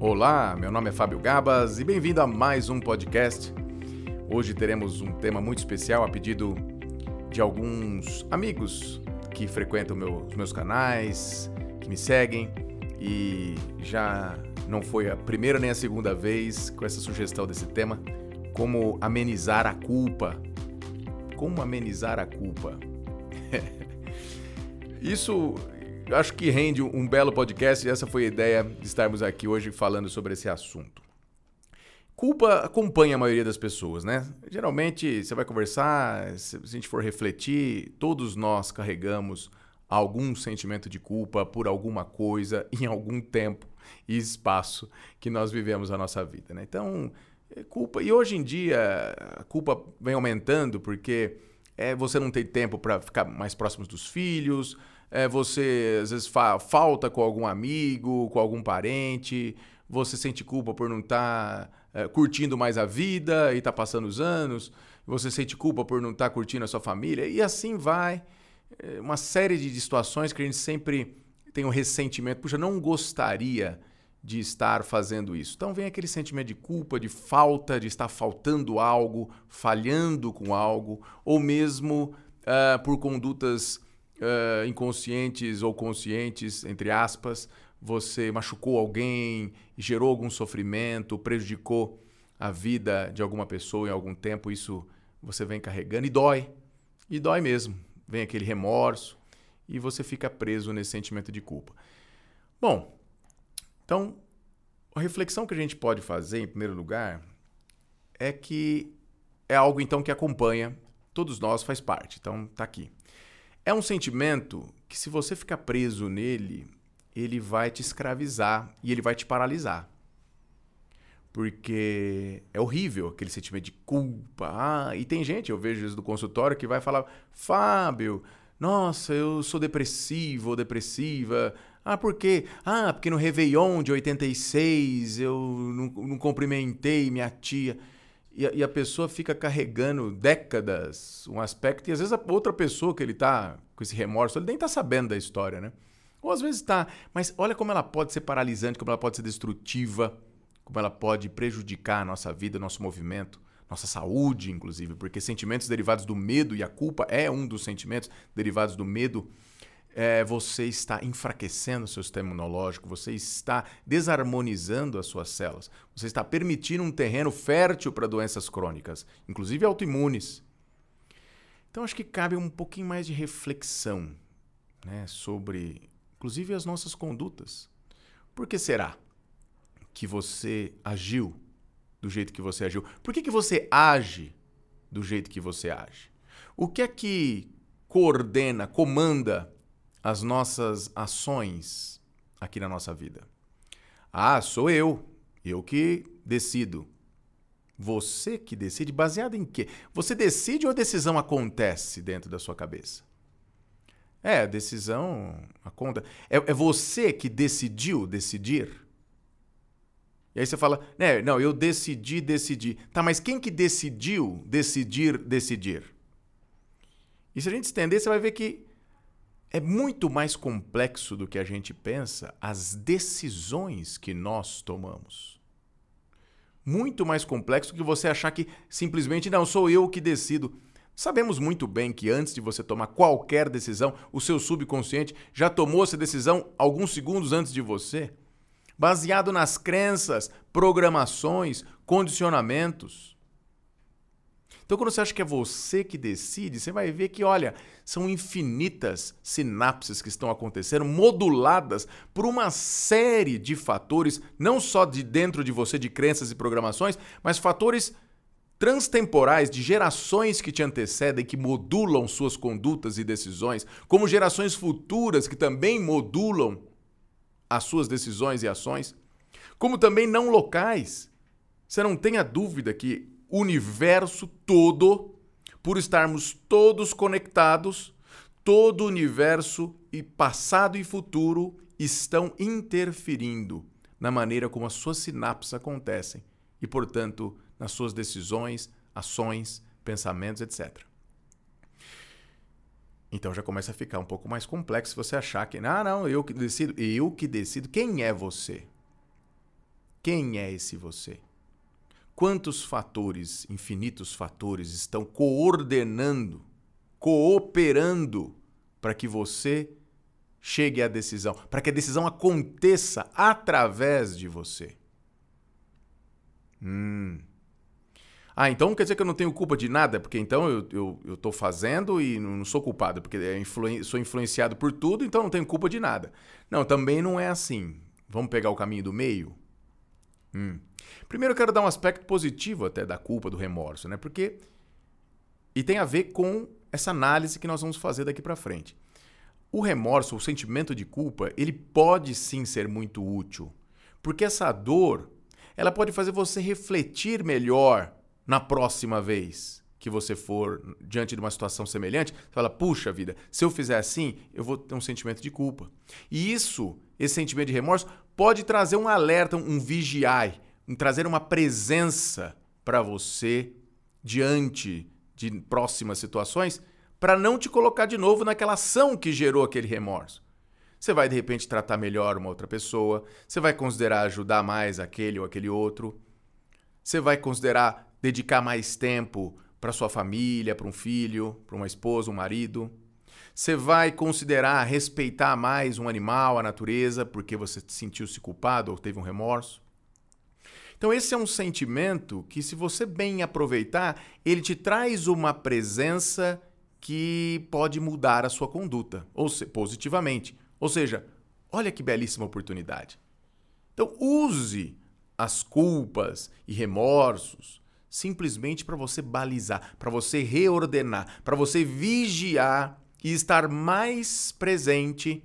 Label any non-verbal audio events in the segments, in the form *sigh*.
Olá, meu nome é Fábio Gabas e bem-vindo a mais um podcast. Hoje teremos um tema muito especial a pedido de alguns amigos que frequentam meu, os meus canais, que me seguem e já não foi a primeira nem a segunda vez com essa sugestão desse tema, como amenizar a culpa. Como amenizar a culpa? *laughs* Isso acho que rende um belo podcast e essa foi a ideia de estarmos aqui hoje falando sobre esse assunto. Culpa acompanha a maioria das pessoas, né? Geralmente, você vai conversar, se a gente for refletir, todos nós carregamos algum sentimento de culpa por alguma coisa *laughs* em algum tempo e espaço que nós vivemos a nossa vida, né? Então, é culpa. E hoje em dia, a culpa vem aumentando porque é, você não tem tempo para ficar mais próximos dos filhos, é, você às vezes fa falta com algum amigo, com algum parente, você sente culpa por não estar tá, é, curtindo mais a vida e tá passando os anos, você sente culpa por não estar tá curtindo a sua família, e assim vai. É uma série de situações que a gente sempre tem um ressentimento. Puxa, não gostaria de estar fazendo isso. Então vem aquele sentimento de culpa, de falta, de estar faltando algo, falhando com algo, ou mesmo uh, por condutas uh, inconscientes ou conscientes, entre aspas, você machucou alguém, gerou algum sofrimento, prejudicou a vida de alguma pessoa em algum tempo, isso você vem carregando e dói. E dói mesmo. Vem aquele remorso e você fica preso nesse sentimento de culpa. Bom, então, a reflexão que a gente pode fazer, em primeiro lugar, é que é algo então que acompanha todos nós, faz parte. Então, tá aqui. É um sentimento que, se você ficar preso nele, ele vai te escravizar e ele vai te paralisar. Porque é horrível aquele sentimento de culpa. Ah, e tem gente, eu vejo isso do consultório, que vai falar: Fábio, nossa, eu sou depressivo ou depressiva. Ah, por quê? Ah, porque no Réveillon de 86 eu não, não cumprimentei minha tia e a, e a, pessoa fica carregando décadas um aspecto, e às vezes a outra pessoa que ele está com esse remorso, ele nem está sabendo da história, né? Ou às vezes está, mas olha como ela pode ser paralisante, como ela pode ser destrutiva, como ela pode prejudicar a nossa vida, nosso movimento, nossa saúde, inclusive, porque sentimentos derivados do medo e a culpa é um dos sentimentos derivados do medo é, você está enfraquecendo o seu sistema imunológico, você está desarmonizando as suas células, você está permitindo um terreno fértil para doenças crônicas, inclusive autoimunes. Então acho que cabe um pouquinho mais de reflexão né, sobre, inclusive, as nossas condutas. Por que será que você agiu do jeito que você agiu? Por que, que você age do jeito que você age? O que é que coordena, comanda as nossas ações aqui na nossa vida? Ah, sou eu. Eu que decido. Você que decide, baseado em quê? Você decide ou a decisão acontece dentro da sua cabeça? É, a decisão acontece. É, é você que decidiu decidir? E aí você fala, né, não, eu decidi decidir. Tá, mas quem que decidiu decidir decidir? E se a gente estender, você vai ver que é muito mais complexo do que a gente pensa as decisões que nós tomamos. Muito mais complexo do que você achar que simplesmente não sou eu que decido. Sabemos muito bem que antes de você tomar qualquer decisão, o seu subconsciente já tomou essa decisão alguns segundos antes de você, baseado nas crenças, programações, condicionamentos. Então, quando você acha que é você que decide, você vai ver que, olha, são infinitas sinapses que estão acontecendo, moduladas por uma série de fatores, não só de dentro de você, de crenças e programações, mas fatores transtemporais de gerações que te antecedem, que modulam suas condutas e decisões, como gerações futuras que também modulam as suas decisões e ações, como também não locais. Você não tenha dúvida que universo todo, por estarmos todos conectados, todo o universo e passado e futuro estão interferindo na maneira como as suas sinapses acontecem e, portanto, nas suas decisões, ações, pensamentos, etc. Então já começa a ficar um pouco mais complexo você achar que, ah, não, eu que decido. Eu que decido. Quem é você? Quem é esse você? Quantos fatores, infinitos fatores, estão coordenando, cooperando para que você chegue à decisão, para que a decisão aconteça através de você? Hum. Ah, então quer dizer que eu não tenho culpa de nada, porque então eu, eu, eu fazendo e não sou culpado, porque é influen sou influenciado por tudo, então não tenho culpa de nada. Não, também não é assim. Vamos pegar o caminho do meio? Hum. Primeiro eu quero dar um aspecto positivo até da culpa, do remorso, né? Porque. E tem a ver com essa análise que nós vamos fazer daqui para frente. O remorso, o sentimento de culpa, ele pode sim ser muito útil. Porque essa dor, ela pode fazer você refletir melhor na próxima vez que você for diante de uma situação semelhante, você fala: puxa vida, se eu fizer assim, eu vou ter um sentimento de culpa. E isso, esse sentimento de remorso, pode trazer um alerta, um vigiai, um trazer uma presença para você diante de próximas situações, para não te colocar de novo naquela ação que gerou aquele remorso. Você vai de repente tratar melhor uma outra pessoa, você vai considerar ajudar mais aquele ou aquele outro, você vai considerar dedicar mais tempo para sua família, para um filho, para uma esposa, um marido. Você vai considerar respeitar mais um animal, a natureza, porque você sentiu-se culpado ou teve um remorso. Então, esse é um sentimento que, se você bem aproveitar, ele te traz uma presença que pode mudar a sua conduta, ou se, positivamente. Ou seja, olha que belíssima oportunidade. Então, use as culpas e remorsos simplesmente para você balizar, para você reordenar, para você vigiar e estar mais presente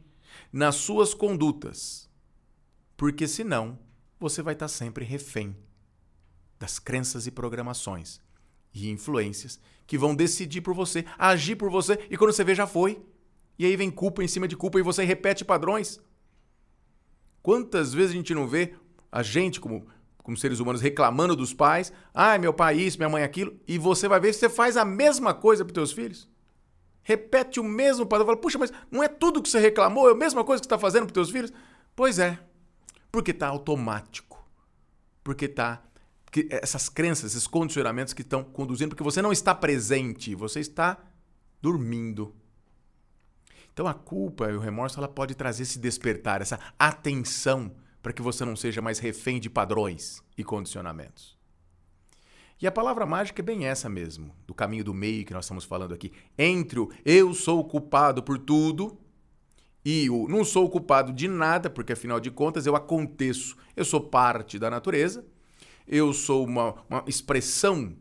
nas suas condutas. Porque senão você vai estar sempre refém das crenças e programações e influências que vão decidir por você, agir por você e quando você vê já foi. E aí vem culpa em cima de culpa e você repete padrões. Quantas vezes a gente não vê a gente como como seres humanos reclamando dos pais, ai, meu pai isso, minha mãe aquilo, e você vai ver se você faz a mesma coisa para teus filhos. Repete o mesmo padrão, fala, puxa, mas não é tudo que você reclamou, é a mesma coisa que você está fazendo para teus filhos? Pois é, porque está automático. Porque está que essas crenças, esses condicionamentos que estão conduzindo, porque você não está presente, você está dormindo. Então a culpa e o remorso ela pode trazer esse despertar, essa atenção para que você não seja mais refém de padrões e condicionamentos. E a palavra mágica é bem essa mesmo, do caminho do meio que nós estamos falando aqui. Entre o eu sou culpado por tudo e o não sou culpado de nada, porque afinal de contas eu aconteço, eu sou parte da natureza, eu sou uma, uma expressão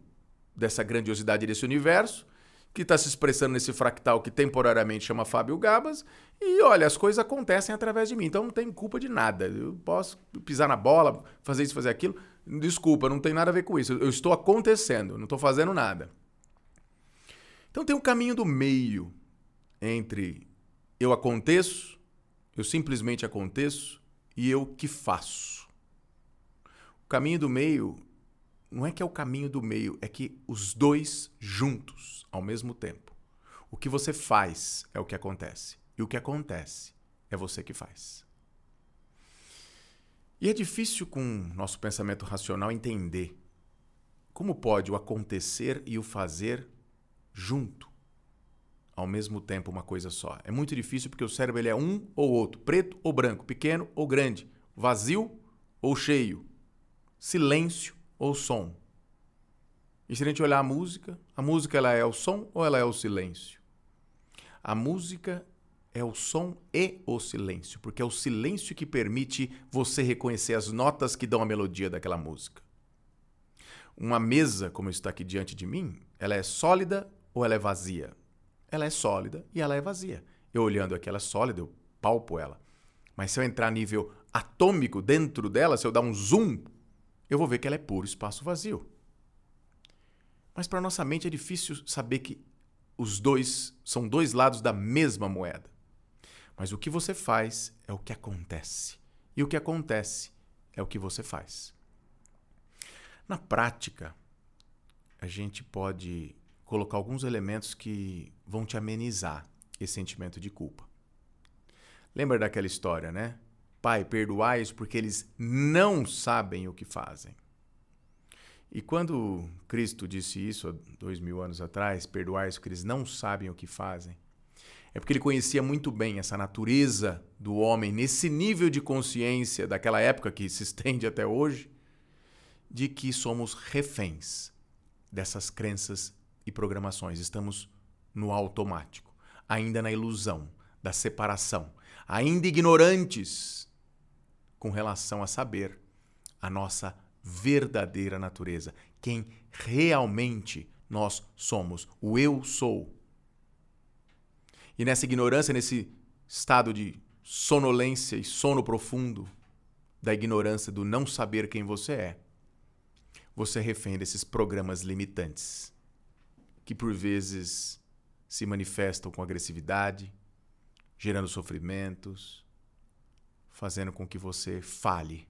dessa grandiosidade desse universo, que está se expressando nesse fractal que temporariamente chama Fábio Gabas. E olha, as coisas acontecem através de mim, então não tem culpa de nada. Eu posso pisar na bola, fazer isso, fazer aquilo. Desculpa, não tem nada a ver com isso. Eu estou acontecendo, não estou fazendo nada. Então tem um caminho do meio entre eu aconteço, eu simplesmente aconteço e eu que faço. O caminho do meio não é que é o caminho do meio, é que os dois juntos, ao mesmo tempo. O que você faz é o que acontece. E o que acontece é você que faz. E é difícil com nosso pensamento racional entender como pode o acontecer e o fazer junto, ao mesmo tempo, uma coisa só. É muito difícil porque o cérebro ele é um ou outro, preto ou branco, pequeno ou grande, vazio ou cheio, silêncio ou som? E se a gente olhar a música, a música ela é o som ou ela é o silêncio? A música é o som e o silêncio, porque é o silêncio que permite você reconhecer as notas que dão a melodia daquela música. Uma mesa, como está aqui diante de mim, ela é sólida ou ela é vazia? Ela é sólida e ela é vazia. Eu olhando aqui, ela é sólida, eu palpo ela. Mas se eu entrar a nível atômico dentro dela, se eu dar um zoom, eu vou ver que ela é puro espaço vazio. Mas para nossa mente é difícil saber que os dois são dois lados da mesma moeda. Mas o que você faz é o que acontece. E o que acontece é o que você faz. Na prática, a gente pode colocar alguns elementos que vão te amenizar esse sentimento de culpa. Lembra daquela história, né? Pai, perdoai-os porque eles não sabem o que fazem. E quando Cristo disse isso há dois mil anos atrás, perdoai-os porque eles não sabem o que fazem, é porque ele conhecia muito bem essa natureza do homem, nesse nível de consciência daquela época que se estende até hoje, de que somos reféns dessas crenças e programações. Estamos no automático, ainda na ilusão da separação, ainda ignorantes com relação a saber a nossa verdadeira natureza, quem realmente nós somos, o eu sou. E nessa ignorância, nesse estado de sonolência e sono profundo da ignorância do não saber quem você é, você refém desses programas limitantes que por vezes se manifestam com agressividade, gerando sofrimentos, fazendo com que você fale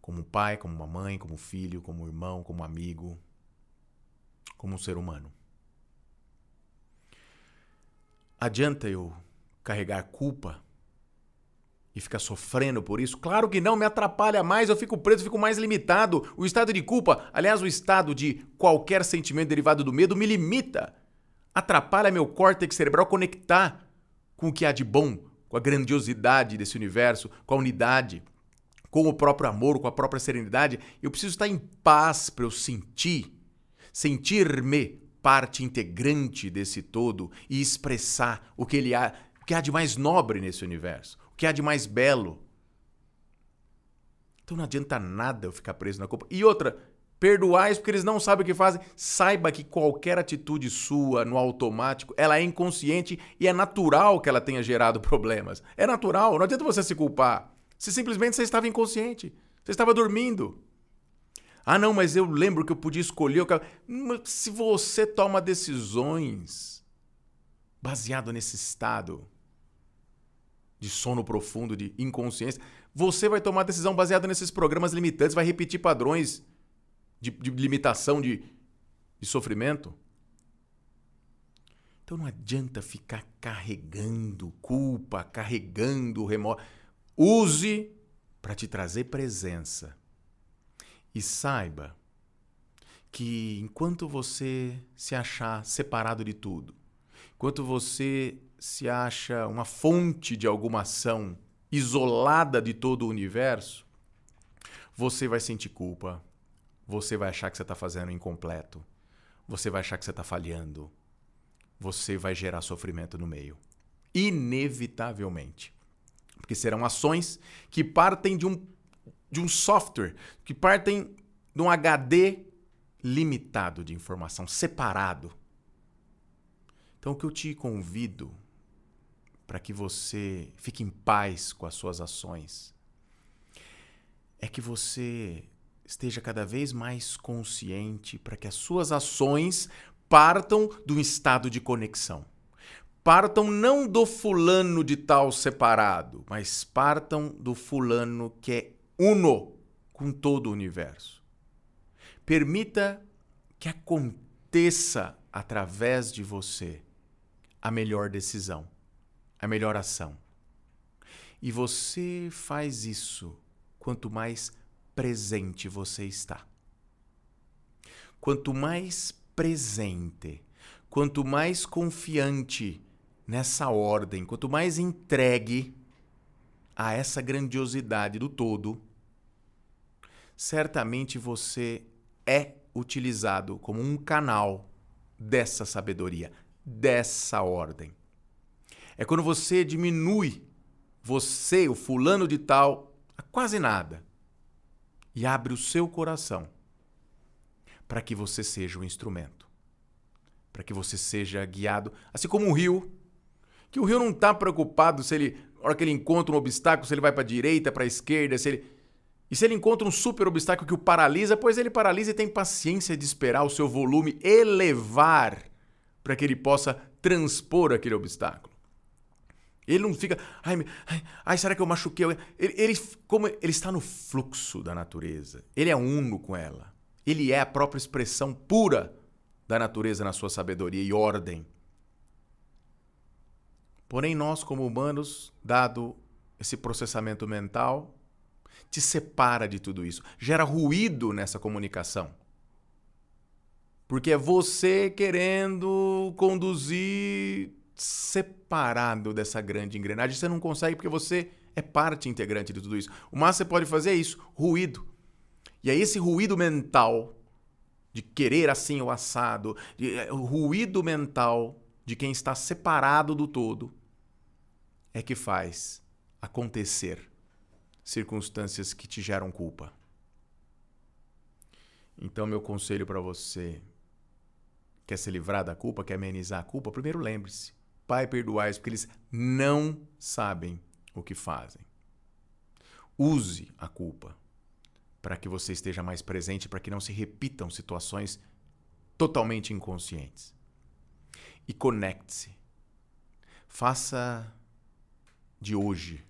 como pai, como uma mãe, como filho, como irmão, como amigo, como um ser humano. Adianta eu carregar culpa e ficar sofrendo por isso? Claro que não, me atrapalha mais, eu fico preso, fico mais limitado. O estado de culpa, aliás, o estado de qualquer sentimento derivado do medo, me limita. Atrapalha meu córtex cerebral conectar com o que há de bom, com a grandiosidade desse universo, com a unidade, com o próprio amor, com a própria serenidade. Eu preciso estar em paz para eu sentir, sentir-me parte integrante desse todo e expressar o que ele há, o que há de mais nobre nesse universo, o que há de mais belo. Então não adianta nada eu ficar preso na culpa. E outra, perdoais porque eles não sabem o que fazem. Saiba que qualquer atitude sua no automático, ela é inconsciente e é natural que ela tenha gerado problemas. É natural, não adianta você se culpar. Se simplesmente você estava inconsciente, você estava dormindo. Ah, não, mas eu lembro que eu podia escolher. Eu... Se você toma decisões baseado nesse estado de sono profundo, de inconsciência, você vai tomar decisão baseada nesses programas limitantes, vai repetir padrões de, de limitação, de, de sofrimento. Então não adianta ficar carregando culpa, carregando remorso. Use para te trazer presença e saiba que enquanto você se achar separado de tudo, enquanto você se acha uma fonte de alguma ação isolada de todo o universo, você vai sentir culpa, você vai achar que você está fazendo incompleto, você vai achar que você está falhando, você vai gerar sofrimento no meio. Inevitavelmente. Porque serão ações que partem de um de um software que partem de um HD limitado de informação, separado. Então, o que eu te convido para que você fique em paz com as suas ações é que você esteja cada vez mais consciente para que as suas ações partam um estado de conexão. Partam não do fulano de tal separado, mas partam do fulano que é uno com todo o universo. Permita que aconteça através de você a melhor decisão, a melhor ação. E você faz isso quanto mais presente você está. Quanto mais presente, quanto mais confiante nessa ordem, quanto mais entregue a essa grandiosidade do todo, certamente você é utilizado como um canal dessa sabedoria, dessa ordem. É quando você diminui você, o fulano de tal, a quase nada e abre o seu coração para que você seja o instrumento, para que você seja guiado, assim como o rio, que o rio não está preocupado se ele na hora que ele encontra um obstáculo, se ele vai para a direita, para a esquerda, se ele... E se ele encontra um super obstáculo que o paralisa, pois ele paralisa e tem paciência de esperar o seu volume elevar para que ele possa transpor aquele obstáculo. Ele não fica, ai, ai, ai será que eu machuquei? Ele, ele, como ele está no fluxo da natureza, ele é uno com ela. Ele é a própria expressão pura da natureza na sua sabedoria e ordem. Porém, nós, como humanos, dado esse processamento mental te separa de tudo isso, gera ruído nessa comunicação. Porque é você querendo conduzir separado dessa grande engrenagem. Você não consegue porque você é parte integrante de tudo isso. O que você pode fazer é isso: ruído. E é esse ruído mental de querer assim o assado, de, é, o ruído mental de quem está separado do todo é que faz acontecer circunstâncias que te geram culpa. Então, meu conselho para você quer se livrar da culpa, quer amenizar a culpa, primeiro lembre-se: Pai, perdoai porque eles não sabem o que fazem. Use a culpa para que você esteja mais presente, para que não se repitam situações totalmente inconscientes. E conecte-se. Faça de hoje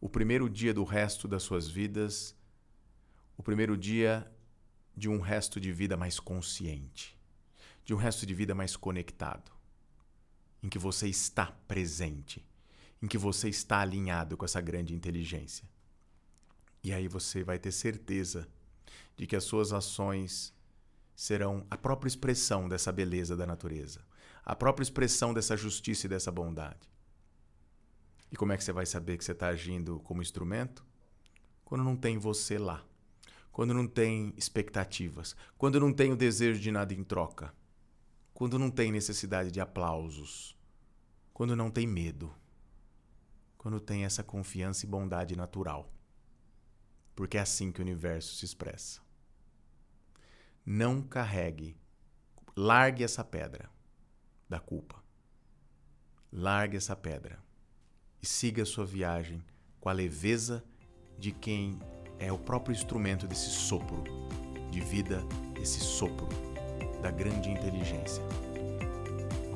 o primeiro dia do resto das suas vidas, o primeiro dia de um resto de vida mais consciente, de um resto de vida mais conectado, em que você está presente, em que você está alinhado com essa grande inteligência. E aí você vai ter certeza de que as suas ações serão a própria expressão dessa beleza da natureza, a própria expressão dessa justiça e dessa bondade. E como é que você vai saber que você está agindo como instrumento? Quando não tem você lá. Quando não tem expectativas. Quando não tem o desejo de nada em troca. Quando não tem necessidade de aplausos. Quando não tem medo. Quando tem essa confiança e bondade natural. Porque é assim que o universo se expressa. Não carregue, largue essa pedra da culpa. Largue essa pedra e siga a sua viagem com a leveza de quem é o próprio instrumento desse sopro de vida, esse sopro da grande inteligência.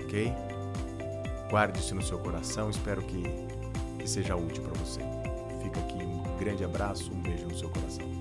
Ok? Guarde isso no seu coração, espero que, que seja útil para você. Fica aqui um grande abraço, um beijo no seu coração.